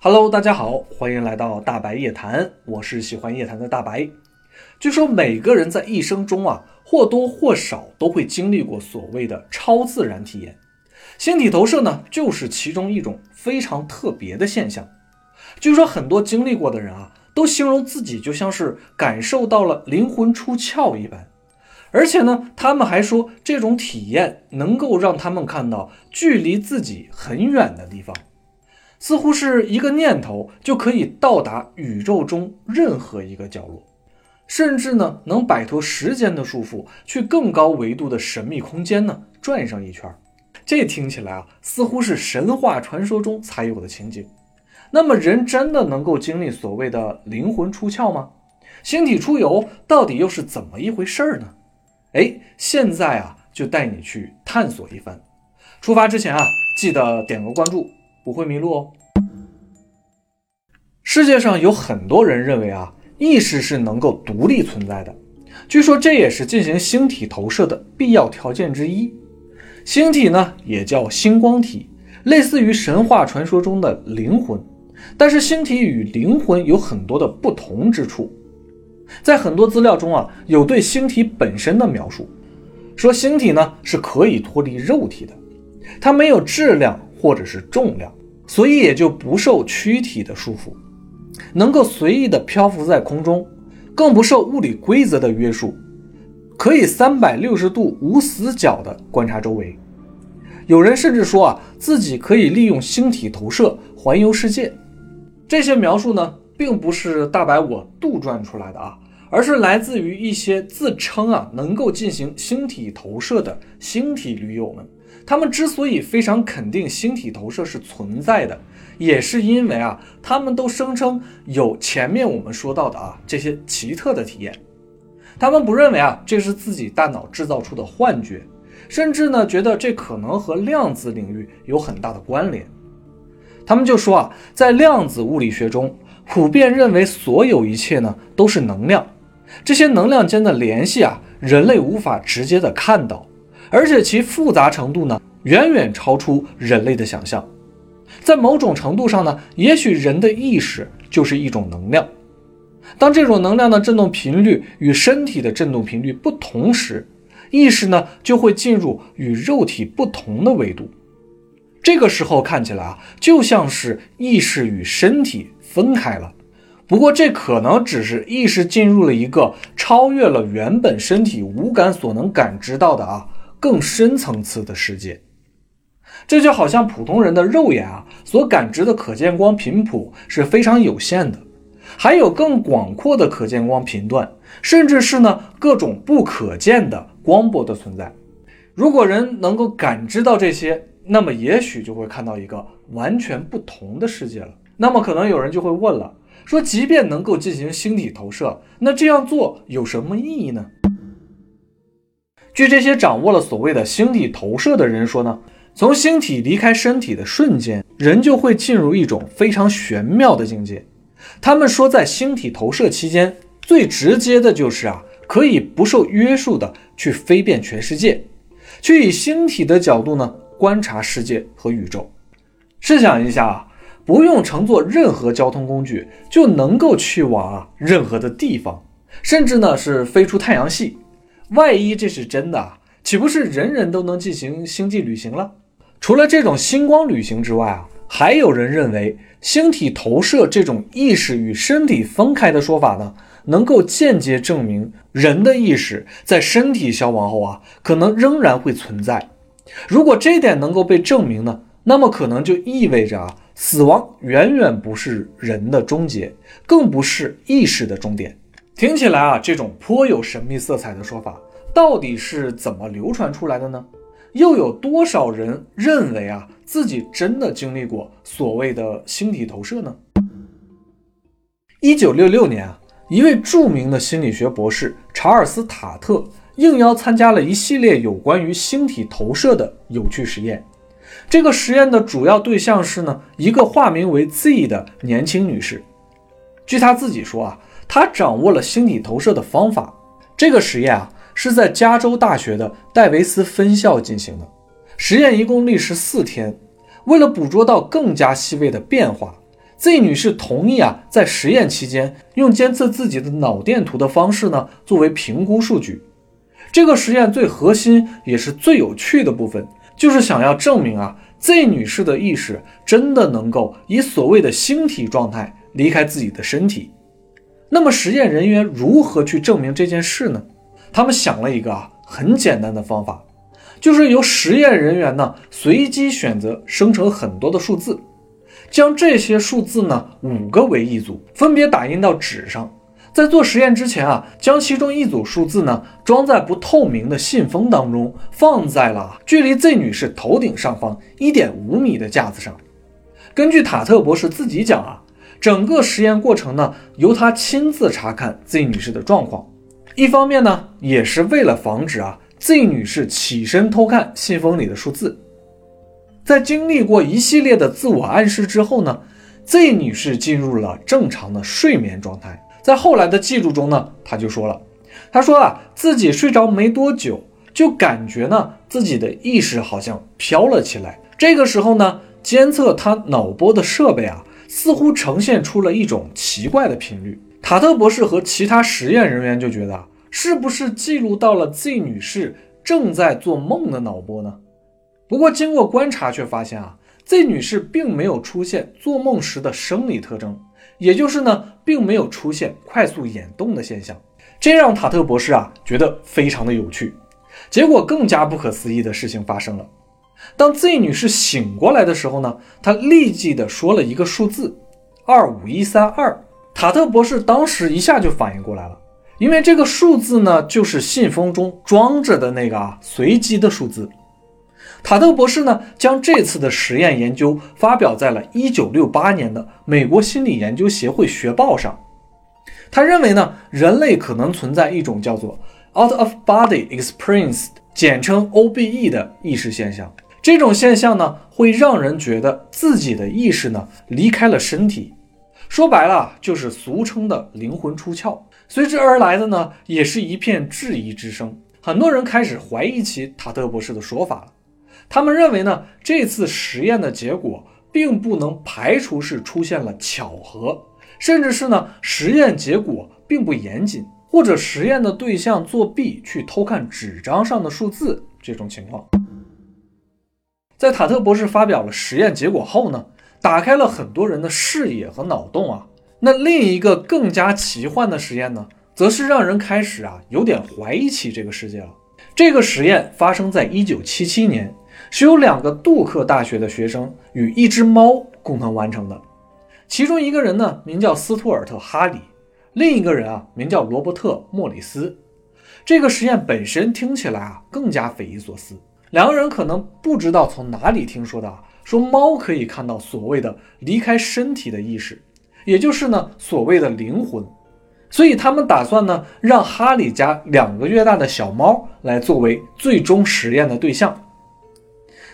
Hello，大家好，欢迎来到大白夜谈，我是喜欢夜谈的大白。据说每个人在一生中啊，或多或少都会经历过所谓的超自然体验，星体投射呢，就是其中一种非常特别的现象。据说很多经历过的人啊，都形容自己就像是感受到了灵魂出窍一般，而且呢，他们还说这种体验能够让他们看到距离自己很远的地方。似乎是一个念头就可以到达宇宙中任何一个角落，甚至呢能摆脱时间的束缚，去更高维度的神秘空间呢转上一圈。这听起来啊，似乎是神话传说中才有的情景。那么，人真的能够经历所谓的灵魂出窍吗？星体出游到底又是怎么一回事儿呢？哎，现在啊，就带你去探索一番。出发之前啊，记得点个关注。不会迷路哦。世界上有很多人认为啊，意识是能够独立存在的。据说这也是进行星体投射的必要条件之一。星体呢，也叫星光体，类似于神话传说中的灵魂。但是星体与灵魂有很多的不同之处。在很多资料中啊，有对星体本身的描述，说星体呢是可以脱离肉体的，它没有质量。或者是重量，所以也就不受躯体的束缚，能够随意的漂浮在空中，更不受物理规则的约束，可以三百六十度无死角的观察周围。有人甚至说啊，自己可以利用星体投射环游世界。这些描述呢，并不是大白我杜撰出来的啊，而是来自于一些自称啊能够进行星体投射的星体驴友们。他们之所以非常肯定星体投射是存在的，也是因为啊，他们都声称有前面我们说到的啊这些奇特的体验。他们不认为啊这是自己大脑制造出的幻觉，甚至呢觉得这可能和量子领域有很大的关联。他们就说啊，在量子物理学中，普遍认为所有一切呢都是能量，这些能量间的联系啊，人类无法直接的看到。而且其复杂程度呢，远远超出人类的想象。在某种程度上呢，也许人的意识就是一种能量。当这种能量的振动频率与身体的振动频率不同时，意识呢就会进入与肉体不同的维度。这个时候看起来啊，就像是意识与身体分开了。不过这可能只是意识进入了一个超越了原本身体五感所能感知到的啊。更深层次的世界，这就好像普通人的肉眼啊所感知的可见光频谱是非常有限的，还有更广阔的可见光频段，甚至是呢各种不可见的光波的存在。如果人能够感知到这些，那么也许就会看到一个完全不同的世界了。那么可能有人就会问了，说即便能够进行星体投射，那这样做有什么意义呢？据这些掌握了所谓的星体投射的人说呢，从星体离开身体的瞬间，人就会进入一种非常玄妙的境界。他们说，在星体投射期间，最直接的就是啊，可以不受约束的去飞遍全世界，去以星体的角度呢观察世界和宇宙。试想一下啊，不用乘坐任何交通工具，就能够去往啊任何的地方，甚至呢是飞出太阳系。万一这是真的，岂不是人人都能进行星际旅行了？除了这种星光旅行之外啊，还有人认为星体投射这种意识与身体分开的说法呢，能够间接证明人的意识在身体消亡后啊，可能仍然会存在。如果这点能够被证明呢，那么可能就意味着啊，死亡远远不是人的终结，更不是意识的终点。听起来啊，这种颇有神秘色彩的说法，到底是怎么流传出来的呢？又有多少人认为啊自己真的经历过所谓的星体投射呢？一九六六年啊，一位著名的心理学博士查尔斯·塔特应邀参加了一系列有关于星体投射的有趣实验。这个实验的主要对象是呢一个化名为 Z 的年轻女士。据她自己说啊。他掌握了星体投射的方法。这个实验啊，是在加州大学的戴维斯分校进行的。实验一共历时四天。为了捕捉到更加细微的变化 Z 女士同意啊，在实验期间用监测自己的脑电图的方式呢，作为评估数据。这个实验最核心也是最有趣的部分，就是想要证明啊，Z 女士的意识真的能够以所谓的星体状态离开自己的身体。那么实验人员如何去证明这件事呢？他们想了一个啊很简单的方法，就是由实验人员呢随机选择生成很多的数字。将这些数字呢五个为一组，分别打印到纸上。在做实验之前啊，将其中一组数字呢装在不透明的信封当中，放在了距离 Z 女士头顶上方一点五米的架子上。根据塔特博士自己讲啊，整个实验过程呢由他亲自查看 Z 女士的状况。一方面呢，也是为了防止啊 Z 女士起身偷看信封里的数字。在经历过一系列的自我暗示之后呢，Z 女士进入了正常的睡眠状态。在后来的记录中呢，她就说了，她说啊，自己睡着没多久，就感觉呢自己的意识好像飘了起来。这个时候呢，监测她脑波的设备啊，似乎呈现出了一种奇怪的频率。塔特博士和其他实验人员就觉得，是不是记录到了 Z 女士正在做梦的脑波呢？不过，经过观察却发现啊，Z 女士并没有出现做梦时的生理特征，也就是呢，并没有出现快速眼动的现象。这让塔特博士啊觉得非常的有趣。结果更加不可思议的事情发生了。当 Z 女士醒过来的时候呢，她立即的说了一个数字：二五一三二。塔特博士当时一下就反应过来了，因为这个数字呢，就是信封中装着的那个啊随机的数字。塔特博士呢，将这次的实验研究发表在了1968年的美国心理研究协会学报上。他认为呢，人类可能存在一种叫做 out of body experience，简称 OBE 的意识现象。这种现象呢，会让人觉得自己的意识呢离开了身体。说白了，就是俗称的灵魂出窍。随之而来的呢，也是一片质疑之声。很多人开始怀疑起塔特博士的说法了。他们认为呢，这次实验的结果并不能排除是出现了巧合，甚至是呢实验结果并不严谨，或者实验的对象作弊去偷看纸张上的数字这种情况。在塔特博士发表了实验结果后呢，打开了很多人的视野和脑洞啊。那另一个更加奇幻的实验呢，则是让人开始啊有点怀疑起这个世界了。这个实验发生在一九七七年。是由两个杜克大学的学生与一只猫共同完成的，其中一个人呢名叫斯图尔特·哈里，另一个人啊名叫罗伯特·莫里斯。这个实验本身听起来啊更加匪夷所思，两个人可能不知道从哪里听说的啊，说猫可以看到所谓的离开身体的意识，也就是呢所谓的灵魂，所以他们打算呢让哈里家两个月大的小猫来作为最终实验的对象。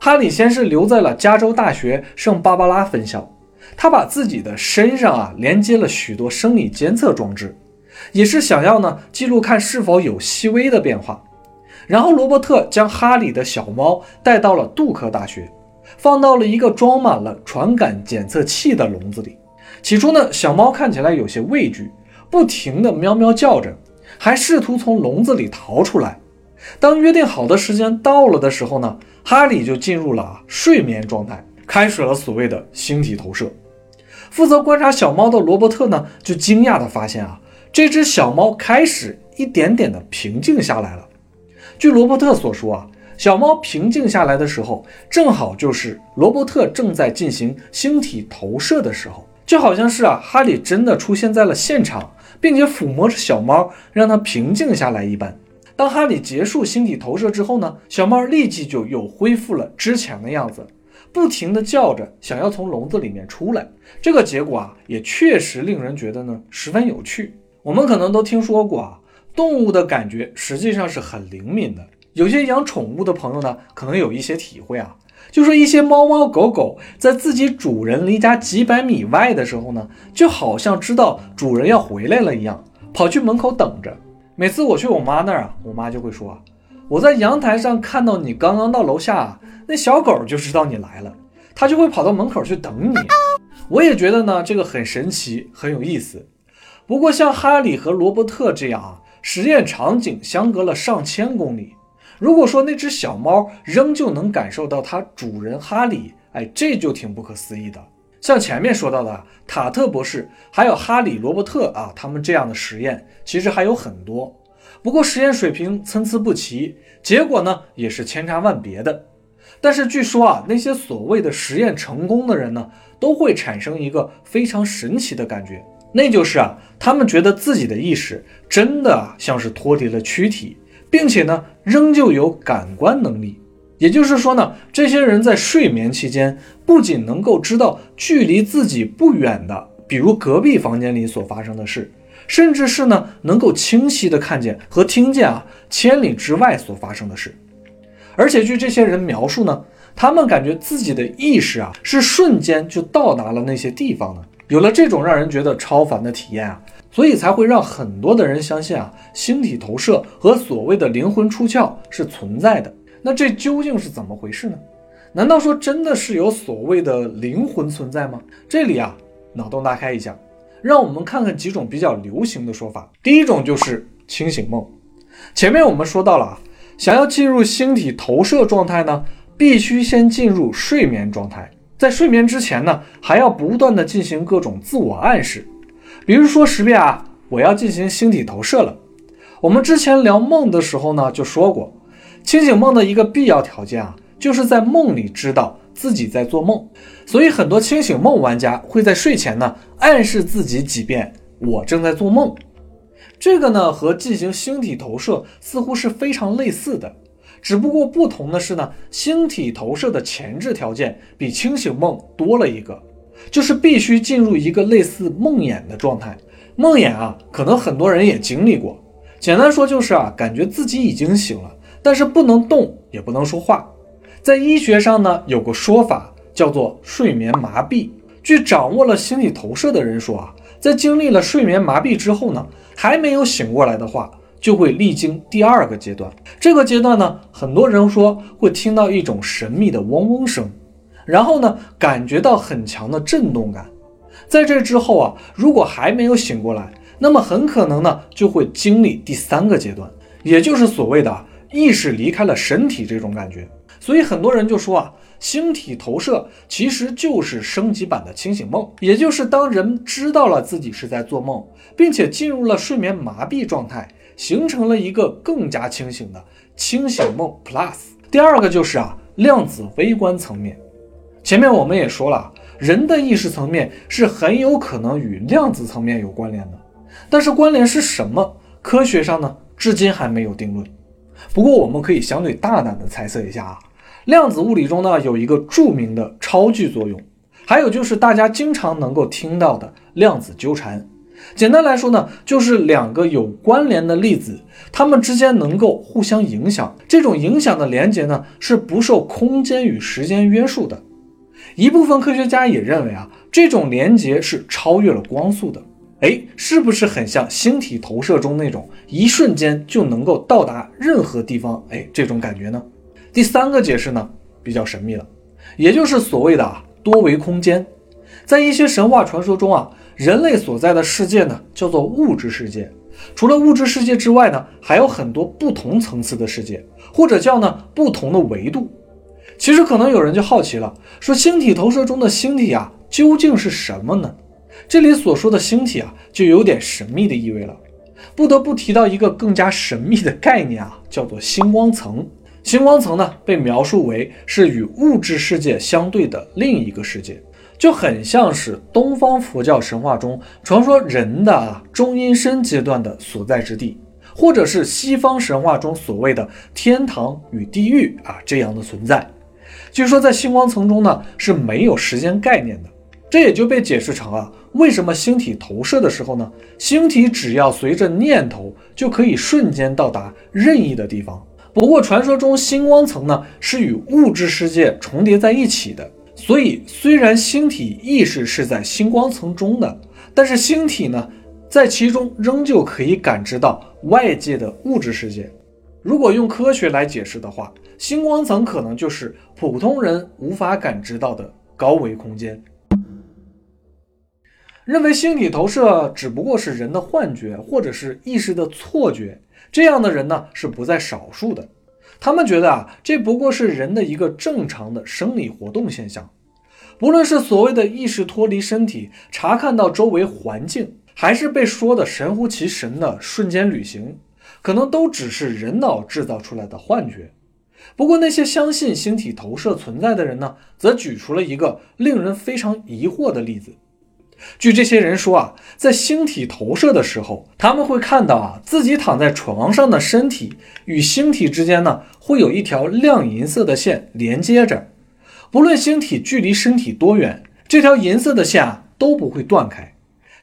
哈里先是留在了加州大学圣芭芭拉分校，他把自己的身上啊连接了许多生理监测装置，也是想要呢记录看是否有细微的变化。然后罗伯特将哈里的小猫带到了杜克大学，放到了一个装满了传感检测器的笼子里。起初呢，小猫看起来有些畏惧，不停地喵喵叫着，还试图从笼子里逃出来。当约定好的时间到了的时候呢？哈里就进入了睡眠状态，开始了所谓的星体投射。负责观察小猫的罗伯特呢，就惊讶地发现啊，这只小猫开始一点点的平静下来了。据罗伯特所说啊，小猫平静下来的时候，正好就是罗伯特正在进行星体投射的时候，就好像是啊，哈里真的出现在了现场，并且抚摸着小猫，让它平静下来一般。当哈里结束星体投射之后呢，小猫立即就又恢复了之前的样子，不停地叫着，想要从笼子里面出来。这个结果啊，也确实令人觉得呢十分有趣。我们可能都听说过啊，动物的感觉实际上是很灵敏的。有些养宠物的朋友呢，可能有一些体会啊，就说一些猫猫狗狗在自己主人离家几百米外的时候呢，就好像知道主人要回来了一样，跑去门口等着。每次我去我妈那儿啊，我妈就会说：“我在阳台上看到你刚刚到楼下，那小狗就知道你来了，它就会跑到门口去等你。”我也觉得呢，这个很神奇，很有意思。不过像哈里和罗伯特这样啊，实验场景相隔了上千公里，如果说那只小猫仍旧能感受到它主人哈里，哎，这就挺不可思议的。像前面说到的塔特博士，还有哈里罗伯特啊，他们这样的实验其实还有很多，不过实验水平参差不齐，结果呢也是千差万别的。但是据说啊，那些所谓的实验成功的人呢，都会产生一个非常神奇的感觉，那就是啊，他们觉得自己的意识真的啊像是脱离了躯体，并且呢，仍旧有感官能力。也就是说呢，这些人在睡眠期间，不仅能够知道距离自己不远的，比如隔壁房间里所发生的事，甚至是呢，能够清晰的看见和听见啊，千里之外所发生的事。而且据这些人描述呢，他们感觉自己的意识啊是瞬间就到达了那些地方的。有了这种让人觉得超凡的体验啊，所以才会让很多的人相信啊，星体投射和所谓的灵魂出窍是存在的。那这究竟是怎么回事呢？难道说真的是有所谓的灵魂存在吗？这里啊，脑洞大开一下，让我们看看几种比较流行的说法。第一种就是清醒梦。前面我们说到了啊。想要进入星体投射状态呢，必须先进入睡眠状态。在睡眠之前呢，还要不断的进行各种自我暗示，比如说识别啊，我要进行星体投射了。我们之前聊梦的时候呢，就说过，清醒梦的一个必要条件啊，就是在梦里知道自己在做梦。所以很多清醒梦玩家会在睡前呢，暗示自己几遍，我正在做梦。这个呢和进行星体投射似乎是非常类似的，只不过不同的是呢，星体投射的前置条件比清醒梦多了一个，就是必须进入一个类似梦魇的状态。梦魇啊，可能很多人也经历过。简单说就是啊，感觉自己已经醒了，但是不能动，也不能说话。在医学上呢，有个说法叫做睡眠麻痹。据掌握了星体投射的人说啊，在经历了睡眠麻痹之后呢。还没有醒过来的话，就会历经第二个阶段。这个阶段呢，很多人说会听到一种神秘的嗡嗡声，然后呢，感觉到很强的震动感。在这之后啊，如果还没有醒过来，那么很可能呢，就会经历第三个阶段，也就是所谓的意识离开了身体这种感觉。所以很多人就说啊。星体投射其实就是升级版的清醒梦，也就是当人知道了自己是在做梦，并且进入了睡眠麻痹状态，形成了一个更加清醒的清醒梦 Plus。第二个就是啊，量子微观层面。前面我们也说了，人的意识层面是很有可能与量子层面有关联的，但是关联是什么？科学上呢，至今还没有定论。不过我们可以相对大胆的猜测一下啊。量子物理中呢，有一个著名的超距作用，还有就是大家经常能够听到的量子纠缠。简单来说呢，就是两个有关联的粒子，它们之间能够互相影响。这种影响的连接呢，是不受空间与时间约束的。一部分科学家也认为啊，这种连接是超越了光速的。哎，是不是很像星体投射中那种一瞬间就能够到达任何地方？哎，这种感觉呢？第三个解释呢比较神秘了，也就是所谓的啊多维空间。在一些神话传说中啊，人类所在的世界呢叫做物质世界。除了物质世界之外呢，还有很多不同层次的世界，或者叫呢不同的维度。其实可能有人就好奇了，说星体投射中的星体啊究竟是什么呢？这里所说的星体啊就有点神秘的意味了。不得不提到一个更加神秘的概念啊，叫做星光层。星光层呢，被描述为是与物质世界相对的另一个世界，就很像是东方佛教神话中传说人的啊中阴身阶段的所在之地，或者是西方神话中所谓的天堂与地狱啊这样的存在。据说在星光层中呢是没有时间概念的，这也就被解释成啊为什么星体投射的时候呢，星体只要随着念头就可以瞬间到达任意的地方。不过，传说中星光层呢是与物质世界重叠在一起的，所以虽然星体意识是在星光层中的，但是星体呢在其中仍旧可以感知到外界的物质世界。如果用科学来解释的话，星光层可能就是普通人无法感知到的高维空间。认为星体投射只不过是人的幻觉或者是意识的错觉，这样的人呢是不在少数的。他们觉得啊，这不过是人的一个正常的生理活动现象。不论是所谓的意识脱离身体，查看到周围环境，还是被说的神乎其神的瞬间旅行，可能都只是人脑制造出来的幻觉。不过，那些相信星体投射存在的人呢，则举出了一个令人非常疑惑的例子。据这些人说啊，在星体投射的时候，他们会看到啊，自己躺在床上的身体与星体之间呢，会有一条亮银色的线连接着。不论星体距离身体多远，这条银色的线啊都不会断开。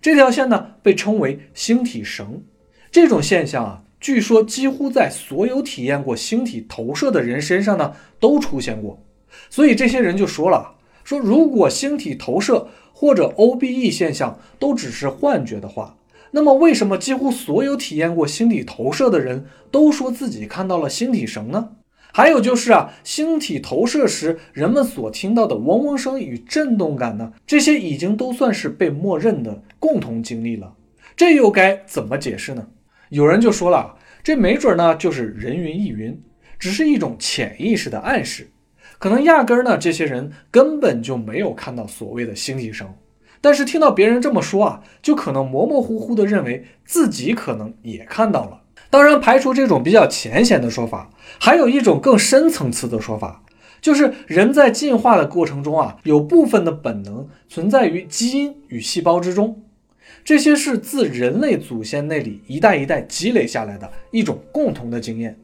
这条线呢，被称为星体绳。这种现象啊。据说几乎在所有体验过星体投射的人身上呢都出现过，所以这些人就说了：说如果星体投射或者 OBE 现象都只是幻觉的话，那么为什么几乎所有体验过星体投射的人都说自己看到了星体绳呢？还有就是啊，星体投射时人们所听到的嗡嗡声与震动感呢，这些已经都算是被默认的共同经历了，这又该怎么解释呢？有人就说了，这没准呢就是人云亦云，只是一种潜意识的暗示，可能压根儿呢这些人根本就没有看到所谓的星际声，但是听到别人这么说啊，就可能模模糊糊的认为自己可能也看到了。当然，排除这种比较浅显的说法，还有一种更深层次的说法，就是人在进化的过程中啊，有部分的本能存在于基因与细胞之中。这些是自人类祖先那里一代一代积累下来的一种共同的经验，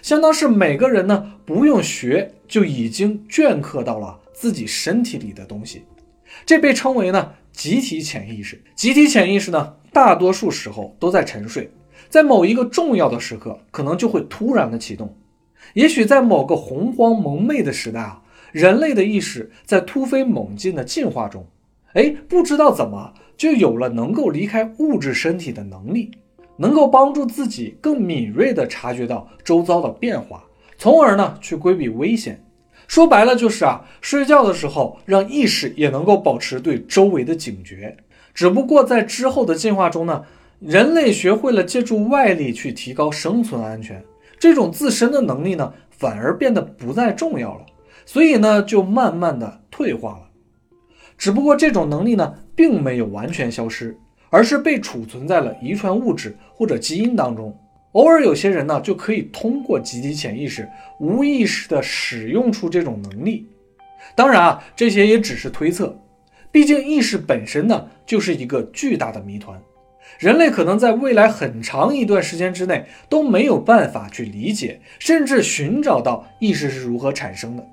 相当是每个人呢不用学就已经镌刻到了自己身体里的东西，这被称为呢集体潜意识。集体潜意识呢大多数时候都在沉睡，在某一个重要的时刻可能就会突然的启动。也许在某个洪荒蒙昧的时代啊，人类的意识在突飞猛进的进化中，哎，不知道怎么。就有了能够离开物质身体的能力，能够帮助自己更敏锐地察觉到周遭的变化，从而呢去规避危险。说白了就是啊，睡觉的时候让意识也能够保持对周围的警觉。只不过在之后的进化中呢，人类学会了借助外力去提高生存安全，这种自身的能力呢反而变得不再重要了，所以呢就慢慢的退化了。只不过这种能力呢。并没有完全消失，而是被储存在了遗传物质或者基因当中。偶尔有些人呢，就可以通过集体潜意识无意识的使用出这种能力。当然啊，这些也只是推测，毕竟意识本身呢就是一个巨大的谜团，人类可能在未来很长一段时间之内都没有办法去理解，甚至寻找到意识是如何产生的。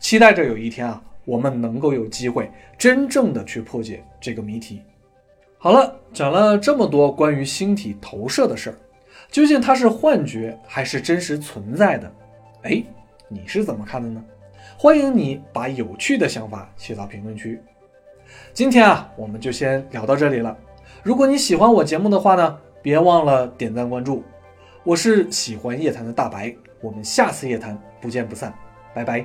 期待着有一天啊。我们能够有机会真正的去破解这个谜题。好了，讲了这么多关于星体投射的事儿，究竟它是幻觉还是真实存在的？哎，你是怎么看的呢？欢迎你把有趣的想法写到评论区。今天啊，我们就先聊到这里了。如果你喜欢我节目的话呢，别忘了点赞关注。我是喜欢夜谈的大白，我们下次夜谈不见不散，拜拜。